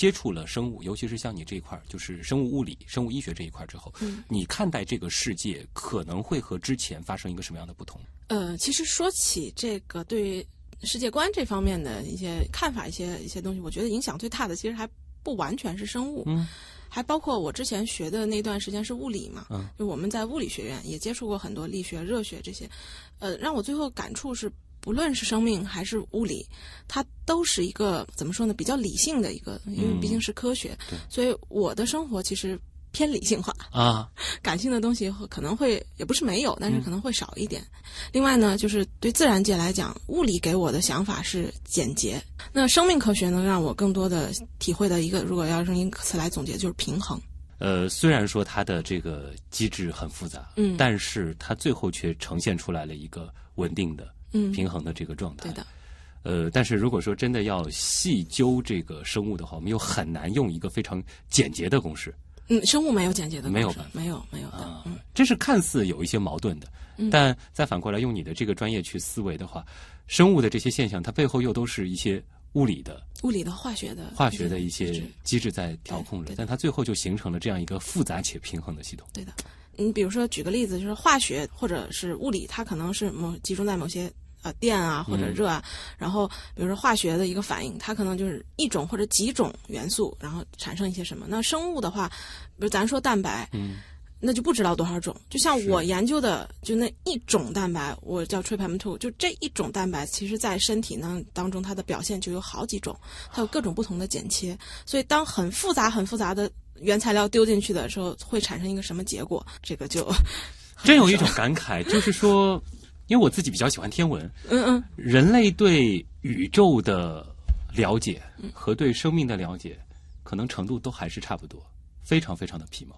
S2: 接触了生物，尤其是像你这一块儿，就是生物物理、生物医学这一块儿之后，
S1: 嗯，
S2: 你看待这个世界可能会和之前发生一个什么样的不同？
S1: 呃，其实说起这个对世界观这方面的一些看法、一些一些东西，我觉得影响最大的其实还不完全是生物，
S2: 嗯，
S1: 还包括我之前学的那段时间是物理嘛，
S2: 嗯，
S1: 就我们在物理学院也接触过很多力学、热学这些，呃，让我最后感触是。不论是生命还是物理，它都是一个怎么说呢？比较理性的一个，因为毕竟是科学，所以我的生活其实偏理性化
S2: 啊。
S1: 感性的东西可能会也不是没有，但是可能会少一点。另外呢，就是对自然界来讲，物理给我的想法是简洁。那生命科学能让我更多的体会的一个，如果要用一个词来总结，就是平衡。
S2: 呃，虽然说它的这个机制很复杂，
S1: 嗯，
S2: 但是它最后却呈现出来了一个稳定的。
S1: 嗯，
S2: 平衡的这个状态。
S1: 对的，
S2: 呃，但是如果说真的要细究这个生物的话，我们又很难用一个非常简洁的公式。
S1: 嗯，生物没有简洁的公式，
S2: 没有吧？
S1: 没有，没有的。嗯，
S2: 这是看似有一些矛盾的，但再反过来用你的这个专业去思维的话，生物的这些现象，它背后又都是一些物理的、
S1: 物理的、化学的、
S2: 化学的一些机制在调控着，但它最后就形成了这样一个复杂且平衡的系统。
S1: 对的。你比如说，举个例子，就是化学或者是物理，它可能是某集中在某些呃电啊或者热啊，然后比如说化学的一个反应，它可能就是一种或者几种元素，然后产生一些什么。那生物的话，比如咱说蛋白，
S2: 嗯，
S1: 那就不知道多少种。就像我研究的，就那一种蛋白，我叫 tryptophan，就这一种蛋白，其实在身体呢当中，它的表现就有好几种，它有各种不同的剪切。所以当很复杂、很复杂的。原材料丢进去的时候会产生一个什么结果？这个就 [laughs]
S2: 真有一种感慨，就是说，因为我自己比较喜欢天文，
S1: 嗯嗯，
S2: 人类对宇宙的了解和对生命的了解，可能程度都还是差不多，非常非常的皮毛。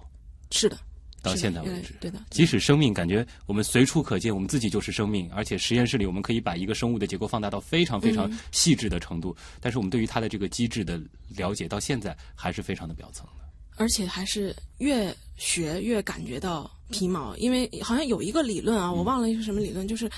S1: 是的，
S2: 到现在为止，
S1: 对的。
S2: 即使生命感觉我们随处可见，我们自己就是生命，而且实验室里我们可以把一个生物的结构放大到非常非常细致的程度，但是我们对于它的这个机制的了解，到现在还是非常的表层的。
S1: 而且还是越学越感觉到皮毛，因为好像有一个理论啊，我忘了是什么理论，就是，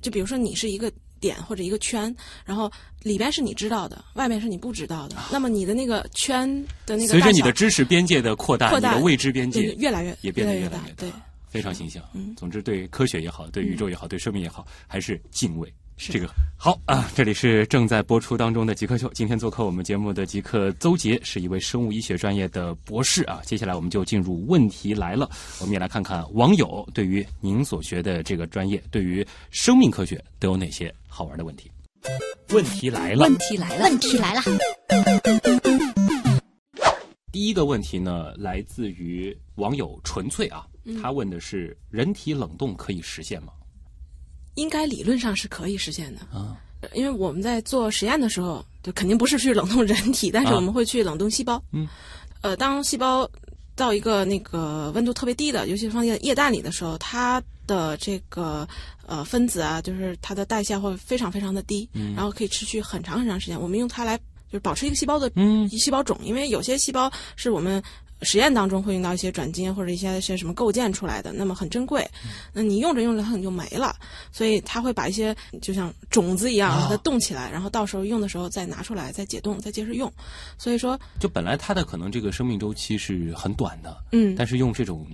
S1: 就比如说你是一个点或者一个圈，然后里边是你知道的，外面是你不知道的，那么你的那个圈的那个
S2: 随着你的知识边界的扩大，
S1: 扩大
S2: 未知边界
S1: 越来越
S2: 也变得越
S1: 来
S2: 越
S1: 大，对，
S2: 非常形象。
S1: 嗯，
S2: 总之对科学也好，对宇宙也好，对生命也好，还是敬畏。
S1: 是
S2: 这个好啊！这里是正在播出当中的极客秀。今天做客我们节目的极客邹杰是一位生物医学专业的博士啊。接下来我们就进入问题来了，我们也来看看网友对于您所学的这个专业，对于生命科学都有哪些好玩的问题。问题来了，
S4: 问题来了，
S3: 问题来了。
S2: 第一个问题呢，来自于网友纯粹啊，他问的是：人体冷冻可以实现吗？
S1: 应该理论上是可以实现的
S2: 啊，
S1: 因为我们在做实验的时候，就肯定不是去冷冻人体，但是我们会去冷冻细胞。
S2: 嗯，
S1: 呃，当细胞到一个那个温度特别低的，尤其是放在液氮里的时候，它的这个呃分子啊，就是它的代谢会非常非常的低，然后可以持续很长很长时间。我们用它来就是保持一个细胞的
S2: 嗯
S1: 细胞种，因为有些细胞是我们。实验当中会用到一些转基因或者一些些什么构建出来的，那么很珍贵。那你用着用着它可能就没了，所以它会把一些就像种子一样把它冻起来，然后到时候用的时候再拿出来，再解冻，再接着用。所以说，
S2: 就本来它的可能这个生命周期是很短的，
S1: 嗯，
S2: 但是用这种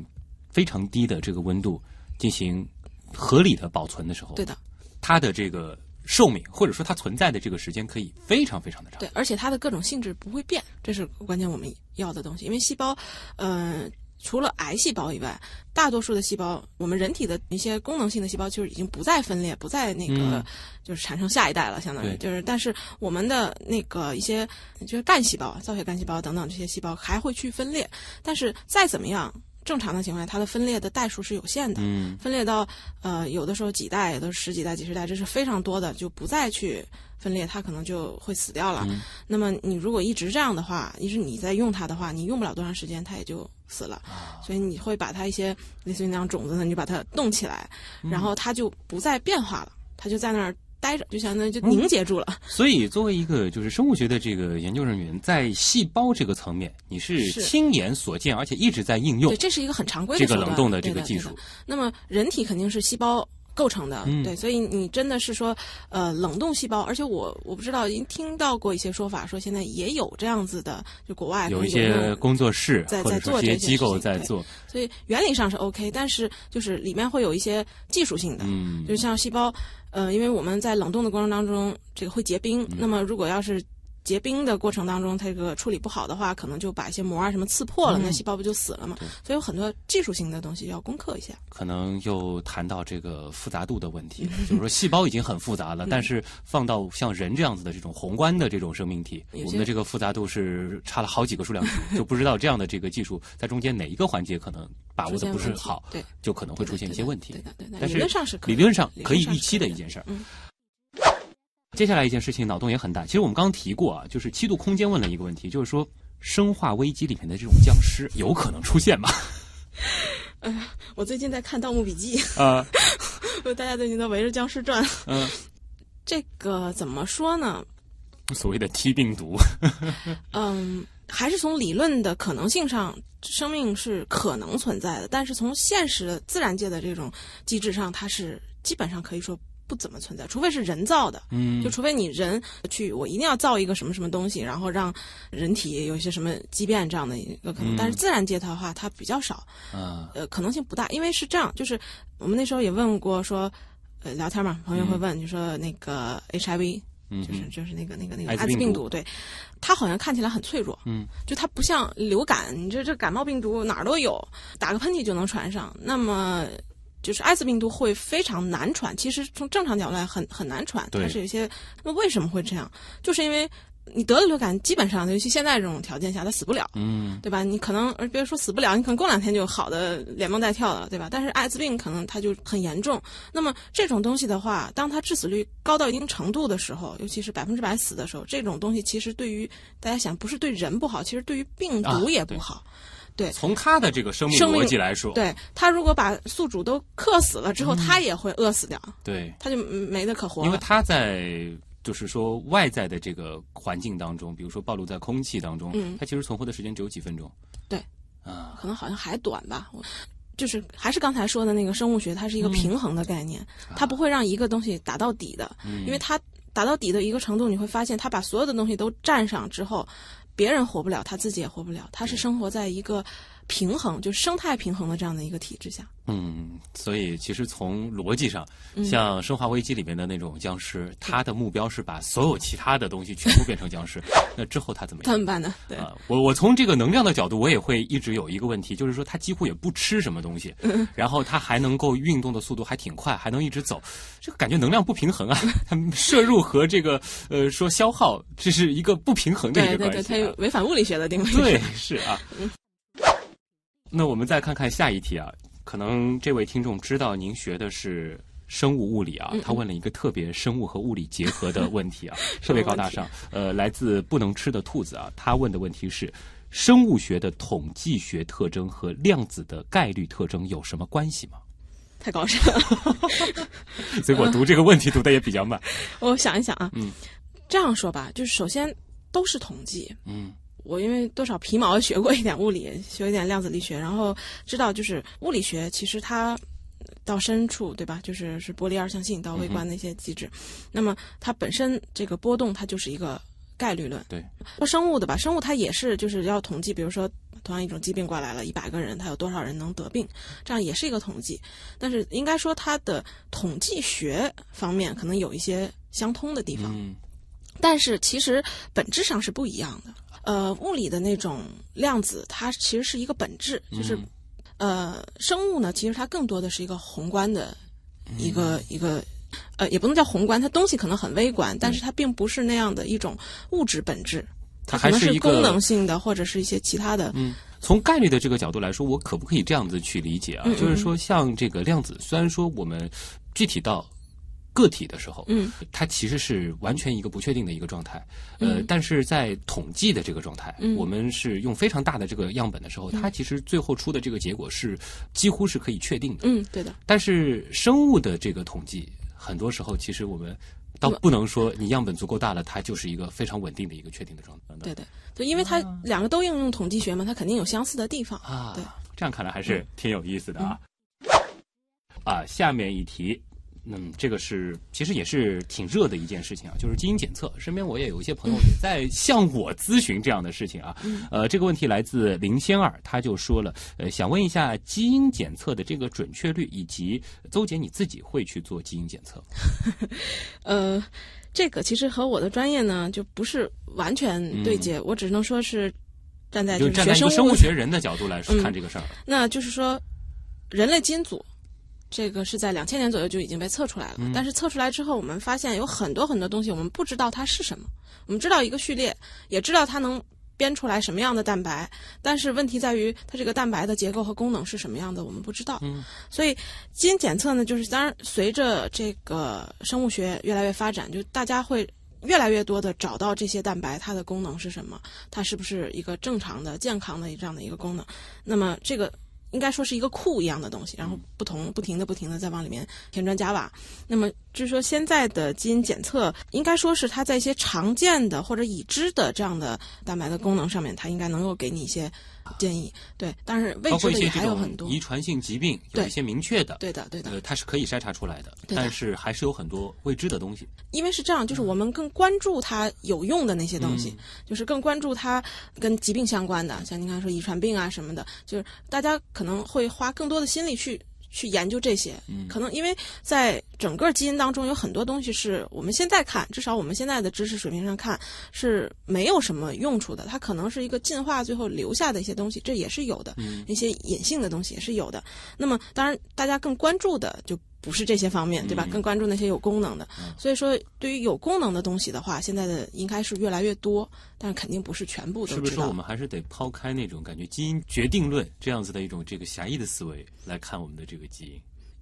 S2: 非常低的这个温度进行合理的保存的时候，
S1: 对的，
S2: 它的这个。寿命或者说它存在的这个时间可以非常非常的长，
S1: 对，而且它的各种性质不会变，这是关键我们要的东西。因为细胞，嗯，除了癌细胞以外，大多数的细胞，我们人体的一些功能性的细胞就是已经不再分裂，不再那个就是产生下一代了，相当于就是。但是我们的那个一些就是干细胞、造血干细胞等等这些细胞还会去分裂，但是再怎么样。正常的情况下，它的分裂的代数是有限的，
S2: 嗯，
S1: 分裂到呃有的时候几代，也都十几代、几十代，这是非常多的，就不再去分裂，它可能就会死掉了。那么你如果一直这样的话，一直你在用它的话，你用不了多长时间，它也就死了，所以你会把它一些类似于那样种子呢，你就把它冻起来，然后它就不再变化了，它就在那儿待着，就相当于就凝结住了。
S2: 所以，作为一个就是生物学的这个研究人员，在细胞这个层面，你是
S1: 是
S2: 亲眼所见，而且一直在应用
S1: 对，这是一个很常规的
S2: 这个冷冻的这个技术。
S1: 那么人体肯定是细胞构成的，
S2: 嗯。
S1: 对，所以你真的是说，呃，冷冻细胞，而且我我不知道，已经听到过一些说法，说现在也有这样子的，就国外
S2: 有一些工作室
S1: 在在做这
S2: 些机构在做，
S1: 所以原理上是 OK，但是就是里面会有一些技术性的，
S2: 嗯。
S1: 就像细胞，呃，因为我们在冷冻的过程当中，这个会结冰，
S2: 嗯。
S1: 那么如果要是结冰的过程当中，它这个处理不好的话，可能就把一些膜啊什么刺破了，那细胞不就死了嘛？
S2: 嗯对
S1: 所以有很多技术性的东西要攻克一下。
S2: 可能又谈到这个复杂度的问题了，就是说细胞已经很复杂了，
S1: 嗯
S2: 但是放到像人这样子的这种宏观的这种生命体，我们的这个复杂度是差了好几个数量级，[laughs] 就不知道这样的这个技术在中间哪一个环节可能把握的不是好，
S1: 对，
S2: 就可能会出现一些问题
S1: 对。的，对的，
S2: 但是
S1: 理论上是可以
S2: 理论上可以预期的一件事儿。
S1: 嗯
S2: 接下来一件事情脑洞也很大，其实我们刚刚提过啊，就是七度空间问了一个问题，就是说《生化危机》里面的这种僵尸有可能出现吗？[laughs]
S1: 我最近在看《盗墓笔记》
S2: 啊，[laughs]
S1: 大家最近都围着僵尸转。
S2: 嗯，
S1: 这个怎么说呢？
S2: 所谓的 T 病毒，[laughs]
S1: 嗯，还是从理论的可能性上，生命是可能存在的，但是从现实的自然界的这种机制上，它是基本上可以说不怎么存在，除非是人造的。
S2: 嗯。
S1: 就除非你人去，我一定要造一个什么什么东西，然后让人体有一些什么畸变这样的一个可能。
S2: 嗯。
S1: 但是自然界的话，它比较少，
S2: 啊，
S1: 呃，可能性不大，因为是这样，就是我们那时候也问过说，呃，聊天嘛，朋友会问，就说那个 HIV，
S2: 嗯
S1: 就是就是那个那个那个
S2: 艾滋病毒，
S1: 对，它好像看起来很脆弱，
S2: 嗯，
S1: 就它不像流感，你这这感冒病毒哪儿都有，打个喷嚏就能传上。那么就是艾滋病毒会非常难传，其实从正常角度来很很难传，
S2: 对
S1: 它是有些。那为什么会这样？就是因为你得了流感，基本上尤其现在这种条件下，它死不了。
S2: 嗯
S1: 对吧？你可能，而别说死不了，你可能过两天就好的连蹦带跳的，对吧？但是艾滋病可能它就很严重。那么这种东西的话，当它致死率高到一定程度的时候，尤其是百分之百死的时候，这种东西其实对于大家想，不是对人不好，其实对于病
S2: 啊
S1: 毒也不好。
S2: 从它的这个生命逻辑来说，
S1: 对它如果把宿主都克死了之后，它也会饿死掉，
S2: 对，
S1: 它就没得可活了。
S2: 因为它在就是说外在的这个环境当中，比如说暴露在空气当中，
S1: 嗯。
S2: 它其实存活的时间只有几分钟。
S1: 对，
S2: 啊，
S1: 可能好像还短吧。我就是还是刚才说的那个生物学，它是一个平衡的概念，它不会让一个东西打到底的，
S2: 嗯
S1: 因为它打到底的一个程度，你会发现它把所有的东西都占上之后，别人活不了，他自己也活不了，他是生活在一个平衡，就是生态平衡的这样的一个体制下。
S2: 嗯，所以其实从逻辑上，
S1: 嗯
S2: 像《生化危机》里面的那种僵尸，它的目标是把所有其他的东西全部变成僵尸。[laughs] 那之后它怎么样？
S1: 怎么办呢，对，
S2: 啊，我我从这个能量的角度，我也会一直有一个问题，就是说它几乎也不吃什么东西，
S1: 嗯
S2: 然后它还能够运动的速度还挺快，还能一直走，这个感觉能量不平衡啊。[laughs] 它摄入和这个呃说消耗，这是一个不平衡的一个关系、啊。
S1: 它有违反物理学的定律。
S2: 对，[laughs] 是啊。那我们再看看下一题啊，可能这位听众知道您学的是生物物理啊，
S1: 嗯
S2: 他问了一个特别生物和物理结合的问题啊，[laughs] 特别高大上。呃，来自不能吃的兔子啊，他问的问题是：生物学的统计学特征和量子的概率特征有什么关系吗？
S1: 太高深了。[laughs] [laughs]
S2: 所以我读这个问题读的也比较慢。
S1: 我想一想啊，
S2: 嗯，
S1: 这样说吧，就是首先都是统计，
S2: 嗯
S1: 我因为多少皮毛学过一点物理，学一点量子力学，然后知道就是物理学其实它到深处对吧，就是是波粒二象性到微观的一些机制，那么它本身这个波动它就是一个概率论。
S2: 对，
S1: 说生物的吧，生物它也是就是要统计，比如说同样一种疾病过来了，一百个人，它有多少人能得病，这样也是一个统计。但是应该说它的统计学方面可能有一些相通的地方。
S2: 嗯
S1: 但是其实本质上是不一样的。呃，物理的那种量子，它其实是一个本质，就是、
S2: 嗯
S1: 呃，生物呢，其实它更多的是一个宏观的一个、一个。呃，也不能叫宏观，它东西可能很微观，但是它并不是那样的一种物质本质，
S2: 它还是一个
S1: 功能性的，或者是一些其他的。
S2: 嗯，从概率的这个角度来说，我可不可以这样子去理解啊？
S1: 嗯嗯
S2: 就是说，像这个量子，虽然说我们具体到个体的时候，
S1: 嗯，
S2: 它其实是完全一个不确定的一个状态。呃，但是在统计的这个状态，
S1: 嗯。
S2: 我们是用非常大的这个样本的时候，它其实最后出的这个结果是几乎是可以确定的。
S1: 嗯，对的，
S2: 但是生物的这个统计，很多时候其实我们倒不能说你样本足够大了，它就是一个非常稳定的一个确定的状态。
S1: 对对对，因为它两个都应用统计学嘛，它肯定有相似的地方。
S2: 啊，
S1: 对，
S2: 这样看来还是挺有意思的啊。啊，下面一题，嗯，这个是其实也是挺热的一件事情啊，就是基因检测。身边我也有一些朋友也在向我咨询这样的事情啊。呃，这个问题来自林仙儿，他就说了，呃，想问一下基因检测的这个准确率，以及邹姐你自己会去做基因检测？[laughs]
S1: 呃，这个其实和我的专业呢就不是完全对接，我只能说是站在
S2: 就是站在一
S1: 学生物
S2: 个生物学人的角度来
S1: 嗯
S2: 看这个事儿。
S1: 那就是说，人类基因组这个是在两千年左右就已经被测出来了。
S2: 嗯
S1: 但是测出来之后，我们发现有很多很多东西我们不知道它是什么。我们知道一个序列，也知道它能编出来什么样的蛋白，但是问题在于它这个蛋白的结构和功能是什么样的，我们不知道。
S2: 嗯，
S1: 所以基因检测呢，就是当然随着这个生物学越来越发展，就大家会。越来越多的找到这些蛋白，它的功能是什么？它是不是一个正常的、健康的这样的一个功能？那么这个应该说是一个库一样的东西，然后不同不停的不停的在往里面添砖加瓦。那么就是说，现在的基因检测应该说是它在一些常见的或者已知的这样的蛋白的功能上面，它应该能够给你一些建议。对，但是未知的也还有很多。
S2: 遗传性疾病，有一些明确的，
S1: 对的，对的，
S2: 呃，它是可以筛查出来的但是还是有很多未知的东西。
S1: 因为是这样，就是我们更关注它有用的那些东西，就是更关注它跟疾病相关的，像您刚才说遗传病啊什么的，就是大家可能会花更多的心力去去研究这些。可能因为在整个基因当中有很多东西是我们现在看，至少我们现在的知识水平上看是没有什么用处的，它可能是一个进化最后留下的一些东西，这也是有的。一些隐性的东西也是有的。那么当然，大家更关注的就不是这些方面，对吧？更关注那些有功能的。所以说，对于有功能的东西的话，现在的应该是越来越多，但是肯定不是全部都知道。
S2: 是不是说我们还是得抛开那种感觉基因决定论这样子的一种这个狭义的思维来看我们的这个基因？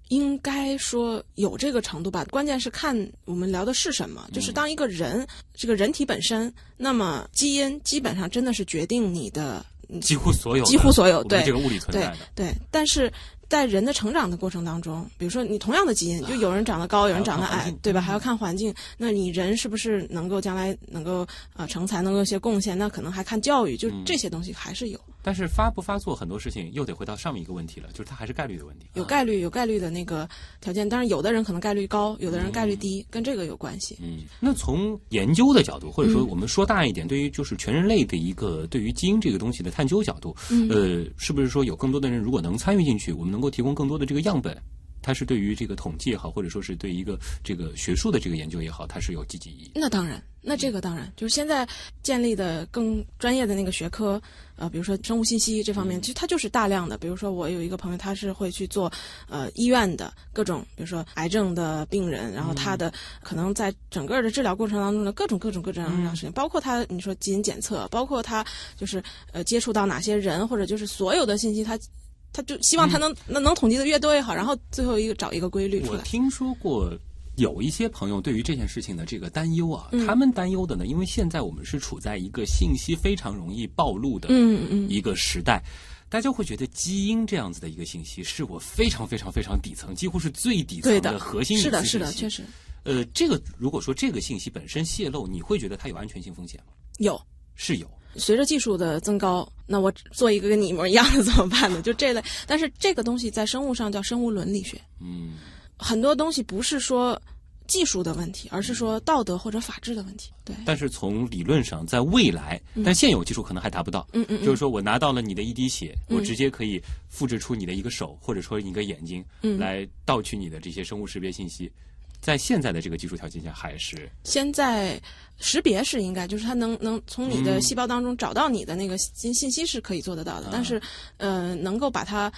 S1: 应该说有这个程度吧，关键是看我们聊的是什么。就是当一个人，这个人体本身，那么基因基本上真的是决定你的
S2: 几乎所有，
S1: 几乎所有对
S2: 这个物理存在
S1: 对
S2: 的。
S1: 对，但是在人的成长的过程当中，比如说你同样的基因，就有人长得高，有人长得矮对吧？还要看环境。那你人是不是能够将来能够呃成才，能够有些贡献？那可能还看教育，就
S2: 嗯
S1: 这些东西还是有。
S2: 但是发不发作很多事情又得回到上面一个问题了，就是它还是概率的问题。啊
S1: 有概率，有概率的那个条件，当然有的人可能概率高，有的人概率低，跟这个有关系。
S2: 嗯，那从研究的角度，或者说我们说大一点，对于就是全人类的一个对于基因这个东西的探究角度，
S1: 嗯
S2: 呃，是不是说有更多的人如果能参与进去，我们能够提供更多的这个样本？它是对于这个统计也好，或者说是对一个这个学术的这个研究也好，它是有积极意义。
S1: 那当然，那这个当然就是现在建立的更专业的那个学科，呃，比如说生物信息这方面，其实它就是大量的。比如说我有一个朋友，他是会去做呃医院的各种，比如说癌症的病人，然后他的可能在整个的治疗过程当中的各种各种各种各样的事情，包括他你说基因检测，包括他就是呃接触到哪些人，或者就是所有的信息，他他就希望他能能能统计的越多越好，然后最后一个找一个规律出来。
S2: 我听说过有一些朋友对于这件事情的这个担忧啊，
S1: 嗯
S2: 他们担忧的呢，因为现在我们是处在一个信息非常容易暴露的
S1: 嗯嗯
S2: 一个时代。大家会觉得基因这样子的一个信息是我非常非常非常底层，几乎是最底层
S1: 的，
S2: 核心
S1: 是的，是的，确实
S2: 呃，这个如果说这个信息本身泄露，你会觉得它有安全性风险吗？
S1: 有。
S2: 是有，
S1: 随着技术的增高，那我做一个跟你一模一样的怎么办呢？就这类，但是这个东西在生物上叫生物伦理学，
S2: 嗯，
S1: 很多东西不是说技术的问题，而是说道德或者法治的问题。对，
S2: 但是从理论上，在未来，但现有技术可能还达不到。
S1: 嗯嗯嗯
S2: 就是说我拿到了你的一滴血，
S1: 嗯
S2: 我直接可以复制出你的一个手，或者说你一个眼睛，
S1: 嗯
S2: 来盗取你的这些生物识别信息。在现在的这个技术条件下，还是
S1: 现在识别是应该，就是它能能从你的细胞当中找到你的那个信信息是可以做得到的，但是呃，能够把它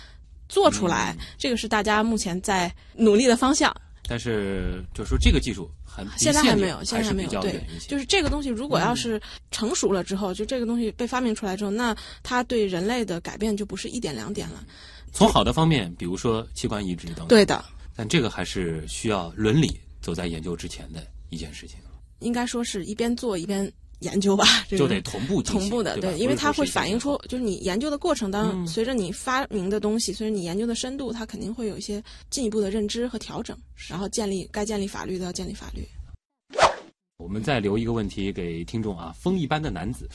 S1: 做出来，这个是大家目前在努力的方向。
S2: 但是就是说这个技术还离
S1: 现在还没有，现在还没有。对。就是这个东西，如果要是成熟了之后，就这个东西被发明出来之后，那它对人类的改变就不是一点两点了。
S2: 从好的方面，比如说器官移植等等，
S1: 对的，
S2: 但这个还是需要伦理走在研究之前的一件事情。
S1: 应该说是一边做一边研究吧，
S2: 就得同步
S1: 同步的，
S2: 对，
S1: 因为它会反映出，就是你研究的过程当中，随着你发明的东西，随着你研究的深度，它肯定会有一些进一步的认知和调整，然后建立该建立法律的要建立法律。
S2: 我们再留一个问题给听众啊，风一般的男子。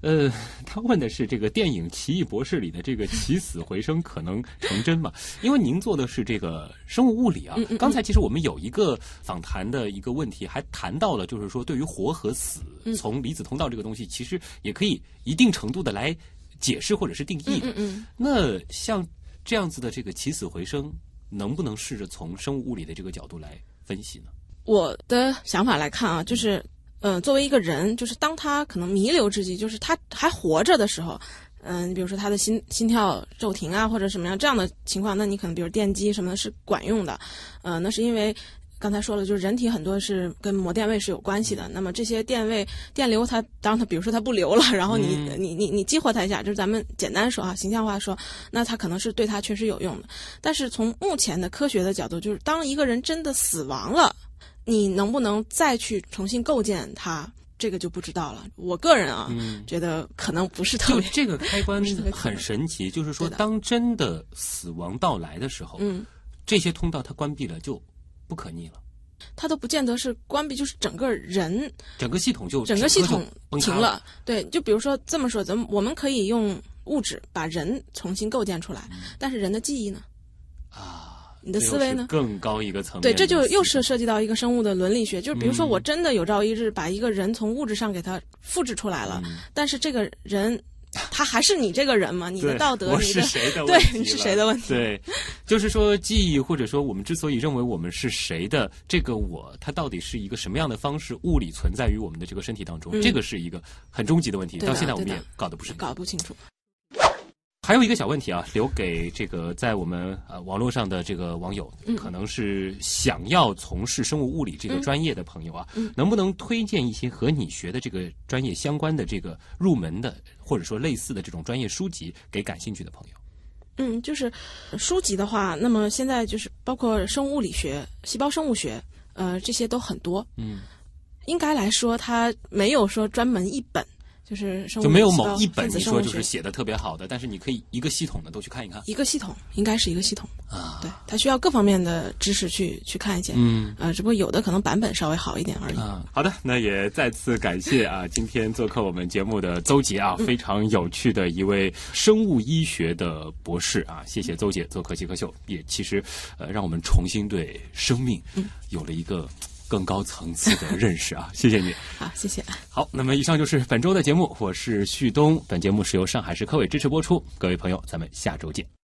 S2: 呃，他问的是这个电影《奇异博士》里的这个起死回生可能成真吗？因为您做的是这个生物物理啊。刚才其实我们有一个访谈的一个问题，还谈到了，就是说对于活和死，从离子通道这个东西，其实也可以一定程度的来解释或者是定义。
S1: 嗯嗯。
S2: 那像这样子的这个起死回生，能不能试着从生物物理的这个角度来分析呢？
S1: 我的想法来看啊，就是。嗯，作为一个人，就是当他可能弥留之际，就是他还活着的时候，嗯，你比如说他的心心跳骤停啊，或者什么样这样的情况，那你可能比如电击什么的是管用的，嗯，那是因为刚才说了，就是人体很多是跟膜电位是有关系的。那么这些电位电流，它当它比如说它不流了，然后你你你你激活它一下，就是咱们简单说啊，形象化说，那它可能是对它确实有用的。但是从目前的科学的角度，就是当一个人真的死亡了。你能不能再去重新构建它？这个就不知道了。我个人啊，觉得可能不是特别。
S2: 这个开关很神奇，就是说，当真的死亡到来的时候，
S1: 嗯，
S2: 这些通道它关闭了就不可逆了。
S1: 它都不见得是关闭，就是整个人
S2: 整个系统就
S1: 整个系统停
S2: 了。
S1: 对，就比如说这么说，咱们我们可以用物质把人重新构建出来，但是人的记忆呢？
S2: 啊。
S1: 你的思维呢？
S2: 更高一个层面。
S1: 对，这就又是涉及到一个生物的伦理学。就是比如说，我真的有朝一日把一个人从物质上给他复制出来了，但是这个人他还是你这个人吗？你的道德，
S2: 你是谁的
S1: 对，你是谁的问题？
S2: 对，就是说记忆，或者说我们之所以认为我们是谁的这个我，它到底是一个什么样的方式物理存在于我们的这个身体当中？这个是一个很终极的问题。到现在我们也搞得不是
S1: 搞不清楚。
S2: 还有一个小问题啊，留给这个在我们呃网络上的这个网友，可能是想要从事生物物理这个专业的朋友啊，能不能推荐一些和你学的这个专业相关的这个入门的或者说类似的这种专业书籍给感兴趣的朋友？
S1: 嗯，就是书籍的话，那么现在就是包括生物物理学、细胞生物学，呃，这些都很多。
S2: 嗯，
S1: 应该来说，它没有说专门一本。就是
S2: 就没有某一本你说就是写的特别好的，但是你可以一个系统的都去看一看。
S1: 一个系统应该是一个系统
S2: 啊，
S1: 对，它需要各方面的知识去去看一见。
S2: 嗯，
S1: 呃，只不过有的可能版本稍微好一点而已。
S2: 啊，好的，那也再次感谢啊，今天做客我们节目的邹杰啊，非常有趣的一位生物医学的博士啊，谢谢邹杰做客极客秀，也其实呃让我们重新对生命有了一个。更高层次的认识啊，[laughs] 谢谢你。
S1: 好，谢谢。
S2: 好，那么以上就是本周的节目，我是旭东。本节目是由上海市科委支持播出。各位朋友，咱们下周见。